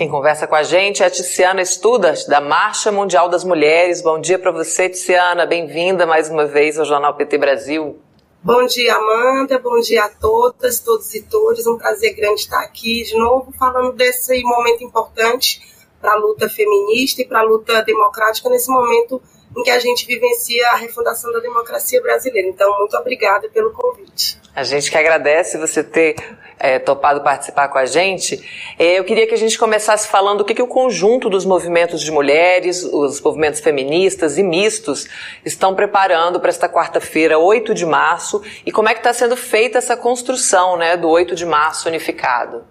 Quem conversa com a gente é Tiziana Studas, da Marcha Mundial das Mulheres. Bom dia para você, Tiziana. Bem-vinda mais uma vez ao Jornal PT Brasil. Bom dia, Amanda. Bom dia a todas, todos e todas. Um prazer grande estar aqui de novo falando desse momento importante para a luta feminista e para a luta democrática nesse momento em que a gente vivencia a refundação da democracia brasileira. Então, muito obrigada pelo convite. A gente que agradece você ter é, topado participar com a gente. É, eu queria que a gente começasse falando o que, que o conjunto dos movimentos de mulheres, os movimentos feministas e mistos estão preparando para esta quarta-feira, 8 de março, e como é que está sendo feita essa construção né, do 8 de março unificado.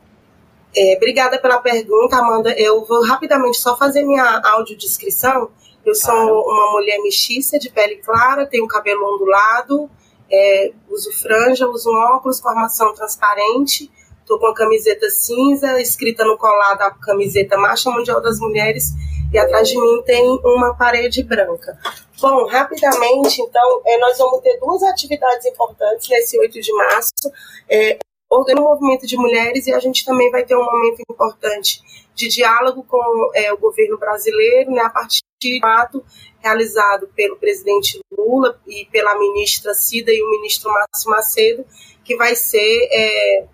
É, obrigada pela pergunta, Amanda. Eu vou rapidamente só fazer minha audiodescrição. Eu sou uma mulher mestiça, de pele clara, tenho cabelo ondulado, é, uso franja, uso óculos com armação transparente, estou com a camiseta cinza, escrita no colar da camiseta Marcha Mundial das Mulheres, e atrás de mim tem uma parede branca. Bom, rapidamente, então, é, nós vamos ter duas atividades importantes nesse 8 de março. É, organiza um movimento de mulheres e a gente também vai ter um momento importante de diálogo com é, o governo brasileiro, né, a partir do ato realizado pelo presidente Lula e pela ministra Cida e o ministro Márcio Macedo, que vai ser é,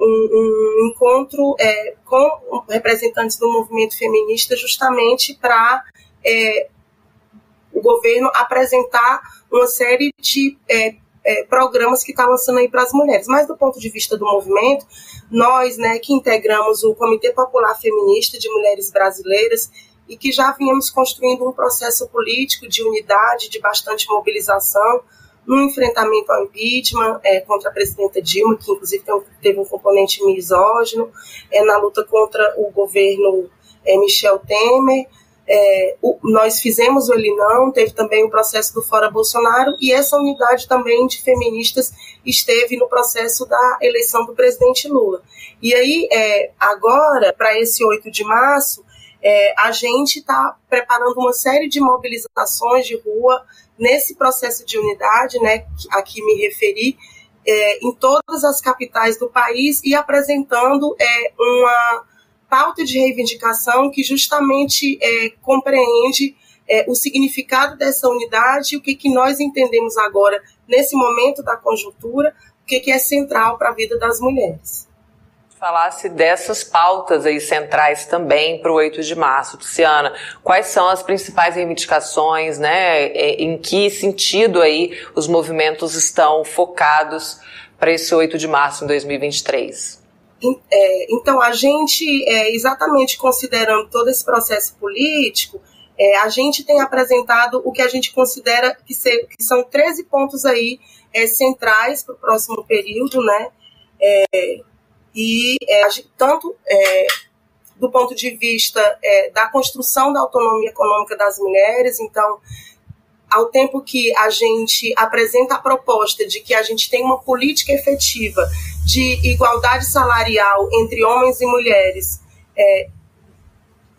um, um, encontro é, com representantes do movimento feminista justamente para é, o governo apresentar uma série de é, programas que está lançando aí para as mulheres. Mas do ponto de vista do movimento, nós, né, que integramos o Comitê Popular Feminista de Mulheres Brasileiras e que já vínhamos construindo um processo político de unidade, de bastante mobilização, no enfrentamento ao impeachment é, contra a presidenta Dilma, que inclusive teve um componente misógino, é, na luta contra o governo é, Michel Temer, é, o, nós fizemos o Ele Não, teve também o processo do Fora Bolsonaro, e essa unidade também de feministas esteve no processo da eleição do presidente Lula. E aí, é, agora, para esse 8 de março, é, a gente está preparando uma série de mobilizações de rua nesse processo de unidade, né, a que me referi, é, em todas as capitais do país e apresentando é, uma pauta de reivindicação que justamente é, compreende é, o significado dessa unidade o que, que nós entendemos agora, nesse momento da conjuntura, o que, que é central para a vida das mulheres. Falasse dessas pautas aí centrais também para o 8 de março. Luciana, quais são as principais reivindicações, né? Em que sentido aí os movimentos estão focados para esse 8 de março em 2023? É, então, a gente, é, exatamente considerando todo esse processo político, é, a gente tem apresentado o que a gente considera que, ser, que são 13 pontos aí é, centrais para o próximo período, né? É, e é, tanto do ponto de vista da construção da autonomia econômica das mulheres, então ao tempo que a gente apresenta a proposta de que a gente tem uma política efetiva de igualdade salarial entre homens e mulheres, é,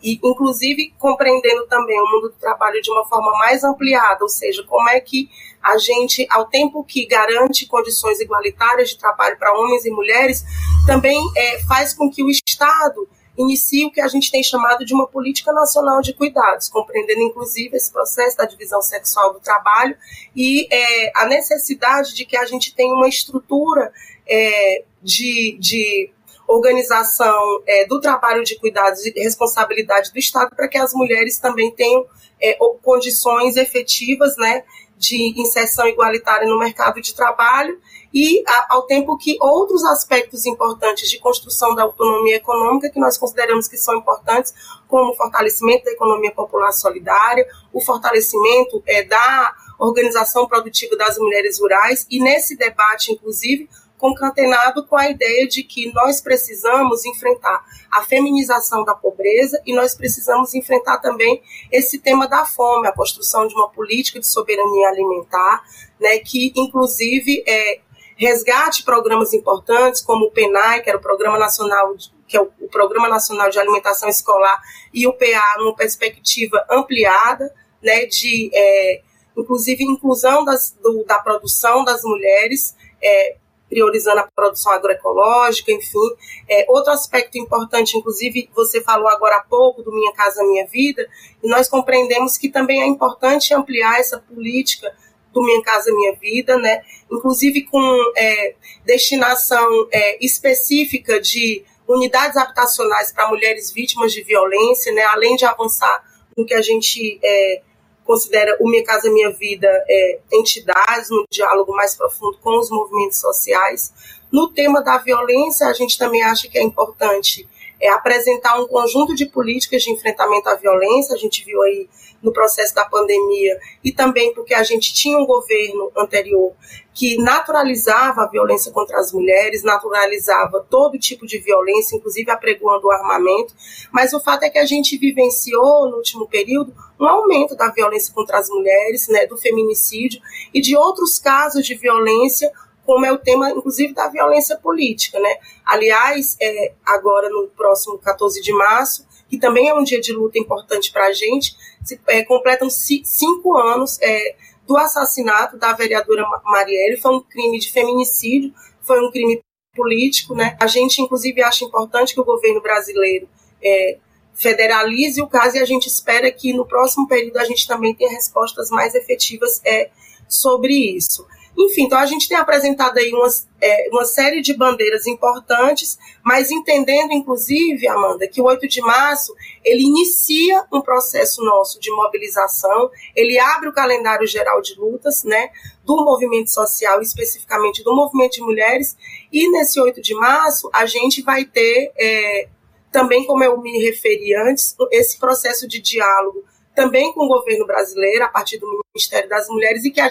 e inclusive compreendendo também o mundo do trabalho de uma forma mais ampliada, ou seja, como é que a gente, ao tempo que garante condições igualitárias de trabalho para homens e mulheres, também é, faz com que o Estado inicia o que a gente tem chamado de uma política nacional de cuidados, compreendendo inclusive esse processo da divisão sexual do trabalho e é, a necessidade de que a gente tenha uma estrutura é, de, de organização é, do trabalho de cuidados e responsabilidade do Estado para que as mulheres também tenham é, condições efetivas né, de inserção igualitária no mercado de trabalho e ao tempo que outros aspectos importantes de construção da autonomia econômica que nós consideramos que são importantes, como o fortalecimento da economia popular solidária, o fortalecimento é, da organização produtiva das mulheres rurais e nesse debate, inclusive, concatenado com a ideia de que nós precisamos enfrentar a feminização da pobreza e nós precisamos enfrentar também esse tema da fome, a construção de uma política de soberania alimentar, né, que inclusive é, resgate programas importantes como o PENAI, que era o Programa Nacional que é o, o Programa Nacional de Alimentação Escolar, e o PA numa perspectiva ampliada, né, de é, inclusive inclusão das, do, da produção das mulheres, é, priorizando a produção agroecológica, enfim. É, outro aspecto importante, inclusive, você falou agora há pouco do Minha Casa Minha Vida, e nós compreendemos que também é importante ampliar essa política do Minha Casa Minha Vida, né? inclusive com é, destinação é, específica de unidades habitacionais para mulheres vítimas de violência, né? além de avançar no que a gente é, considera o Minha Casa Minha Vida é, entidades, no diálogo mais profundo com os movimentos sociais. No tema da violência, a gente também acha que é importante é, apresentar um conjunto de políticas de enfrentamento à violência. A gente viu aí no processo da pandemia e também porque a gente tinha um governo anterior que naturalizava a violência contra as mulheres, naturalizava todo tipo de violência, inclusive apregoando o armamento. Mas o fato é que a gente vivenciou no último período um aumento da violência contra as mulheres, né, do feminicídio e de outros casos de violência como é o tema, inclusive, da violência política. Né? Aliás, é, agora no próximo 14 de março, que também é um dia de luta importante para a gente, se, é, completam cinco anos é, do assassinato da vereadora Marielle. Foi um crime de feminicídio, foi um crime político. Né? A gente, inclusive, acha importante que o governo brasileiro é, federalize o caso e a gente espera que no próximo período a gente também tenha respostas mais efetivas é, sobre isso. Enfim, então a gente tem apresentado aí umas, é, uma série de bandeiras importantes, mas entendendo, inclusive, Amanda, que o 8 de março ele inicia um processo nosso de mobilização, ele abre o calendário geral de lutas, né, do movimento social, especificamente do movimento de mulheres, e nesse 8 de março a gente vai ter, é, também como eu me referi antes, esse processo de diálogo também com o governo brasileiro, a partir do Ministério das Mulheres, e que a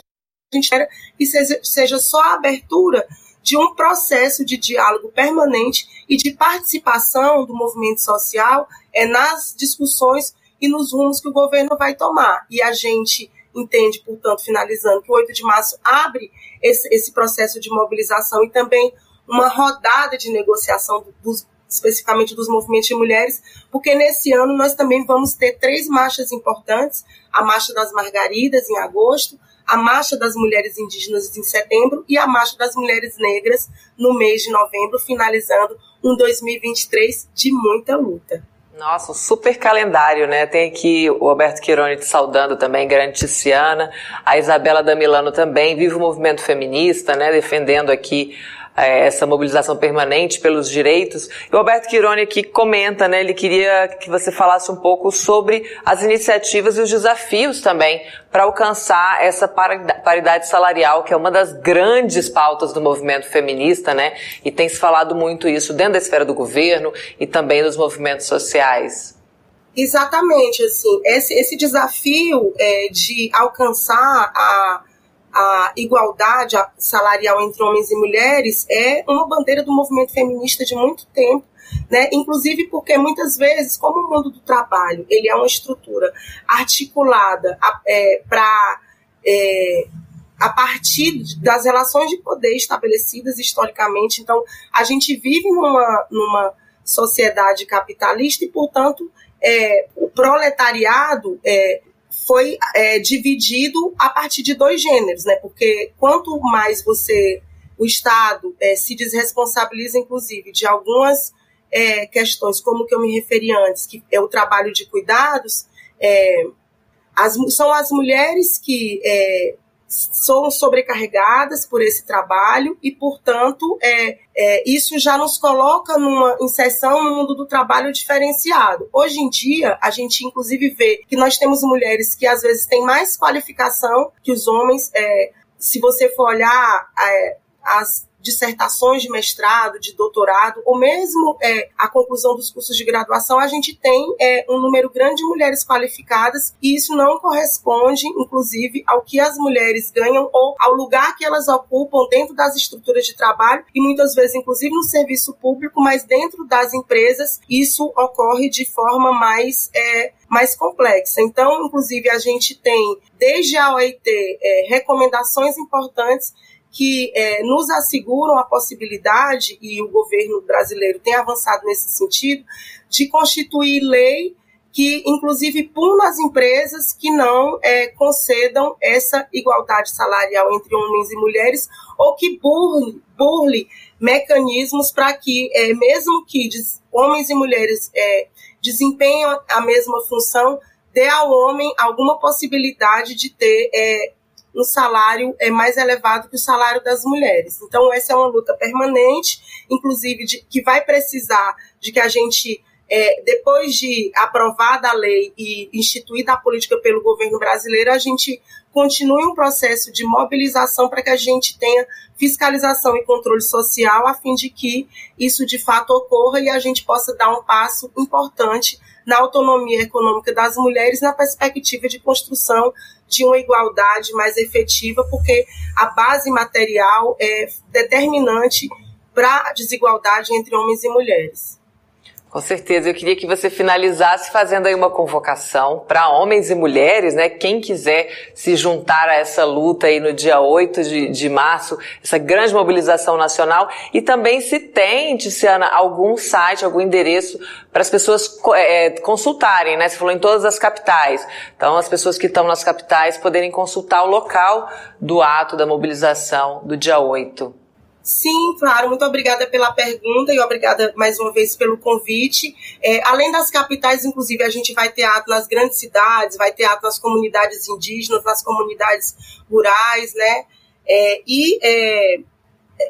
gente espera que seja, seja só a abertura de um processo de diálogo permanente e de participação do movimento social é, nas discussões e nos rumos que o governo vai tomar. E a gente entende, portanto, finalizando, que o 8 de março abre esse, esse processo de mobilização e também uma rodada de negociação dos, especificamente dos movimentos de mulheres, porque nesse ano nós também vamos ter três marchas importantes: a Marcha das Margaridas, em agosto, a Marcha das Mulheres Indígenas em setembro e a Marcha das Mulheres Negras no mês de novembro, finalizando um 2023 de muita luta. Nossa, um super calendário, né? Tem aqui o Alberto Quironi te saudando também, grande Tiziana, a Isabela Damilano também, vive o movimento feminista, né? Defendendo aqui essa mobilização permanente pelos direitos. E o Alberto Quironi aqui comenta, né, ele queria que você falasse um pouco sobre as iniciativas e os desafios também para alcançar essa paridade salarial, que é uma das grandes pautas do movimento feminista, né? E tem se falado muito isso dentro da esfera do governo e também dos movimentos sociais. Exatamente, assim, esse, esse desafio é, de alcançar a a igualdade salarial entre homens e mulheres é uma bandeira do movimento feminista de muito tempo, né? Inclusive porque muitas vezes, como o mundo do trabalho ele é uma estrutura articulada é, para é, a partir das relações de poder estabelecidas historicamente, então a gente vive numa, numa sociedade capitalista e, portanto, é, o proletariado é, foi é, dividido a partir de dois gêneros, né? Porque quanto mais você, o Estado, é, se desresponsabiliza, inclusive, de algumas é, questões, como que eu me referi antes, que é o trabalho de cuidados, é, as, são as mulheres que é, são sobrecarregadas por esse trabalho e, portanto, é, é, isso já nos coloca numa inserção no mundo do trabalho diferenciado. Hoje em dia, a gente inclusive vê que nós temos mulheres que às vezes têm mais qualificação que os homens. É, se você for olhar é, as dissertações de mestrado, de doutorado, ou mesmo é, a conclusão dos cursos de graduação, a gente tem é, um número grande de mulheres qualificadas e isso não corresponde, inclusive, ao que as mulheres ganham ou ao lugar que elas ocupam dentro das estruturas de trabalho e muitas vezes, inclusive, no serviço público, mas dentro das empresas isso ocorre de forma mais é, mais complexa. Então, inclusive, a gente tem, desde a OIT, é, recomendações importantes que é, nos asseguram a possibilidade, e o governo brasileiro tem avançado nesse sentido, de constituir lei que inclusive puna as empresas que não é, concedam essa igualdade salarial entre homens e mulheres ou que burle, burle mecanismos para que, é, mesmo que homens e mulheres é, desempenhem a mesma função, dê ao homem alguma possibilidade de ter é, um salário é, mais elevado que o salário das mulheres. Então, essa é uma luta permanente, inclusive, de, que vai precisar de que a gente é, depois de aprovada a lei e instituída a política pelo governo brasileiro, a gente continue um processo de mobilização para que a gente tenha fiscalização e controle social, a fim de que isso de fato ocorra e a gente possa dar um passo importante na autonomia econômica das mulheres, na perspectiva de construção de uma igualdade mais efetiva, porque a base material é determinante para a desigualdade entre homens e mulheres. Com certeza, eu queria que você finalizasse fazendo aí uma convocação para homens e mulheres, né? Quem quiser se juntar a essa luta aí no dia 8 de, de março, essa grande mobilização nacional, e também se tem, Tiziana, algum site, algum endereço para as pessoas é, consultarem, né? Você falou em todas as capitais. Então, as pessoas que estão nas capitais poderem consultar o local do ato da mobilização do dia 8. Sim, claro. Muito obrigada pela pergunta e obrigada mais uma vez pelo convite. É, além das capitais, inclusive, a gente vai ter ato nas grandes cidades, vai ter ato nas comunidades indígenas, nas comunidades rurais, né? É, e é,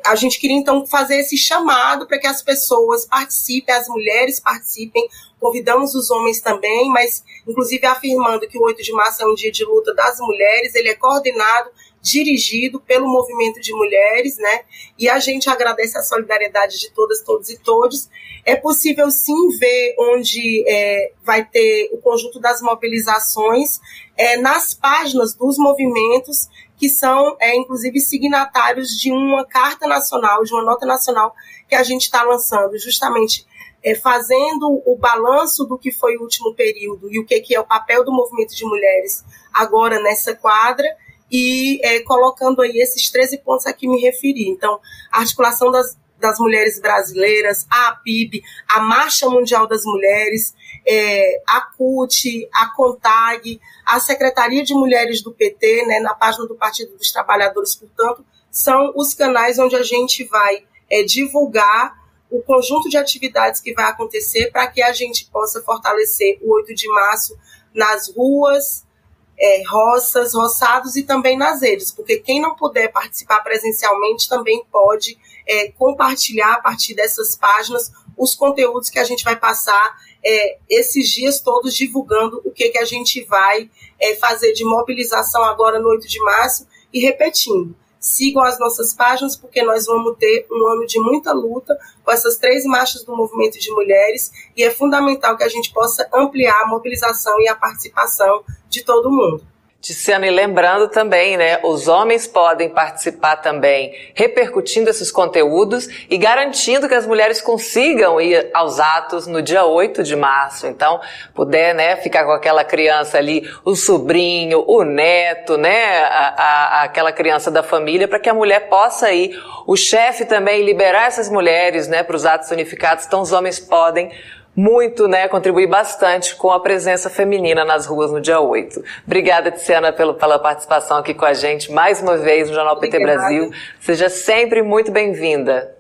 a gente queria então fazer esse chamado para que as pessoas participem, as mulheres participem, convidamos os homens também, mas inclusive afirmando que o 8 de março é um dia de luta das mulheres, ele é coordenado dirigido pelo movimento de mulheres, né? E a gente agradece a solidariedade de todas, todos e todos. É possível sim ver onde é, vai ter o conjunto das mobilizações é, nas páginas dos movimentos que são, é, inclusive, signatários de uma carta nacional, de uma nota nacional que a gente está lançando, justamente é, fazendo o balanço do que foi o último período e o que, que é o papel do movimento de mulheres agora nessa quadra e é, colocando aí esses 13 pontos a que me referi. Então, a articulação das, das mulheres brasileiras, a APIB, a Marcha Mundial das Mulheres, é, a CUT, a CONTAG, a Secretaria de Mulheres do PT, né, na página do Partido dos Trabalhadores, portanto, são os canais onde a gente vai é, divulgar o conjunto de atividades que vai acontecer para que a gente possa fortalecer o 8 de março nas ruas, é, roças, roçados e também nas redes, porque quem não puder participar presencialmente também pode é, compartilhar a partir dessas páginas os conteúdos que a gente vai passar é, esses dias todos divulgando o que, que a gente vai é, fazer de mobilização agora no 8 de março e repetindo. Sigam as nossas páginas, porque nós vamos ter um ano de muita luta com essas três marchas do movimento de mulheres e é fundamental que a gente possa ampliar a mobilização e a participação de todo mundo. Tiziano, e lembrando também, né, os homens podem participar também, repercutindo esses conteúdos e garantindo que as mulheres consigam ir aos atos no dia 8 de março. Então, puder, né, ficar com aquela criança ali, o sobrinho, o neto, né, a, a, aquela criança da família, para que a mulher possa ir. O chefe também liberar essas mulheres, né, para os atos unificados. Então, os homens podem muito, né, contribuir bastante com a presença feminina nas ruas no dia 8. Obrigada, Tiziana, pelo, pela participação aqui com a gente mais uma vez no Jornal PT Brasil. Seja sempre muito bem-vinda.